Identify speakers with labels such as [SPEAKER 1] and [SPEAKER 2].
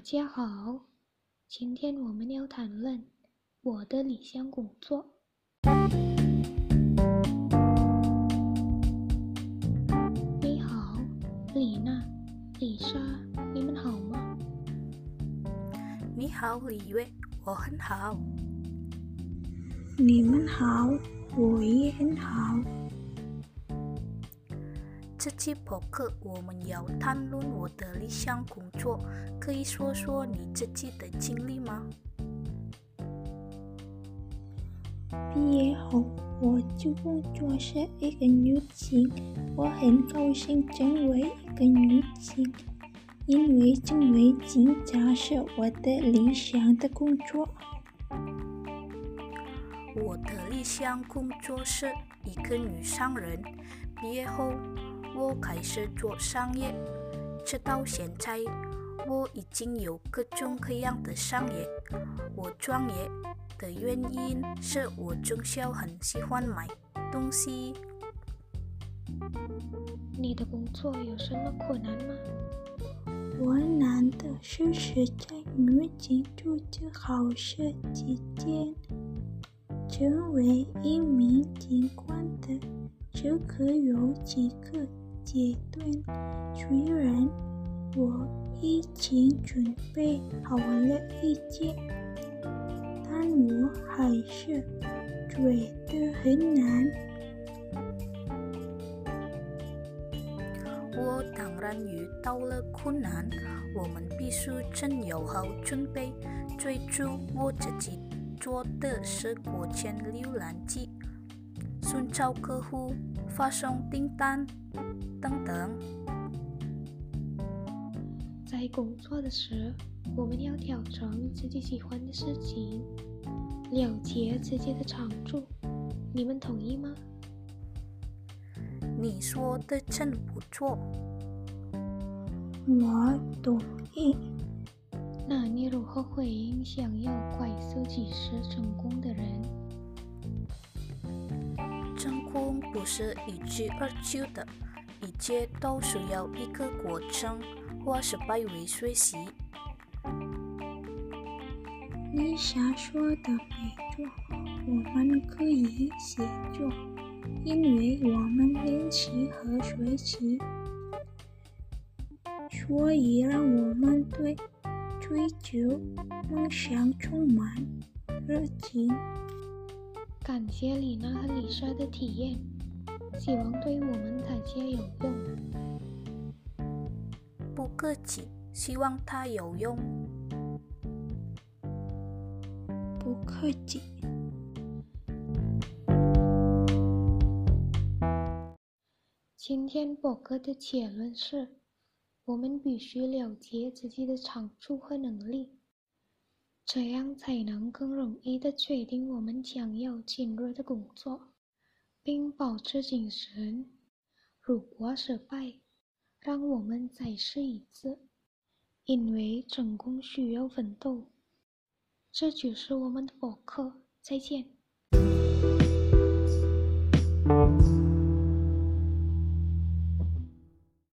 [SPEAKER 1] 家好，今天我们要谈论我的理想工作。你好，李娜、李莎，你们好吗？
[SPEAKER 2] 你好，李月，我很好。
[SPEAKER 3] 你们好，我也很好。
[SPEAKER 2] 这期播客我们要谈论我的理想工作，可以说说你自己的经历吗？
[SPEAKER 3] 毕业后，我就工作是一个女警，我很高兴成为一个女警，因为成为警察是我的理想的工作。
[SPEAKER 2] 我的理想工作是一个女商人，毕业后。我开始做商业，直到现在，我已经有各种各样的商业。我创业的原因是我从小很喜欢买东西。
[SPEAKER 1] 你的工作有什么困难吗？
[SPEAKER 3] 我难的是实在女警组织好设计间，成为一名警官的这可有几个。阶段，虽然我已经准备好了一切，但我还是觉得很难。
[SPEAKER 2] 我当然遇到了困难，我们必须真有好准备。最初我自己做的是国前浏览器，寻找客户。发送订单等等。
[SPEAKER 1] 在工作的时候，我们要挑成自己喜欢的事情，了解自己的长处。你们同意吗？
[SPEAKER 2] 你说的真不错。
[SPEAKER 3] 我同意。
[SPEAKER 1] 那你如何回应想要快速及时成功的人？
[SPEAKER 2] 不是一蹴而就的，一切都需要一个过程，或是败为学习。
[SPEAKER 3] 你想说的没错，我们可以协作，因为我们练习和学习，所以让我们对追求梦想充满热情。
[SPEAKER 1] 感谢李娜和李莎的体验。希望对我们大家有用。
[SPEAKER 2] 不客气，希望它有用。
[SPEAKER 3] 不客气。
[SPEAKER 1] 今天博客的结论是：我们必须了解自己的长处和能力，这样才能更容易的确定我们将要进入的工作。并保持精神。如果失败，让我们再试一次，因为成功需要奋斗。这就是我们的博客，再见。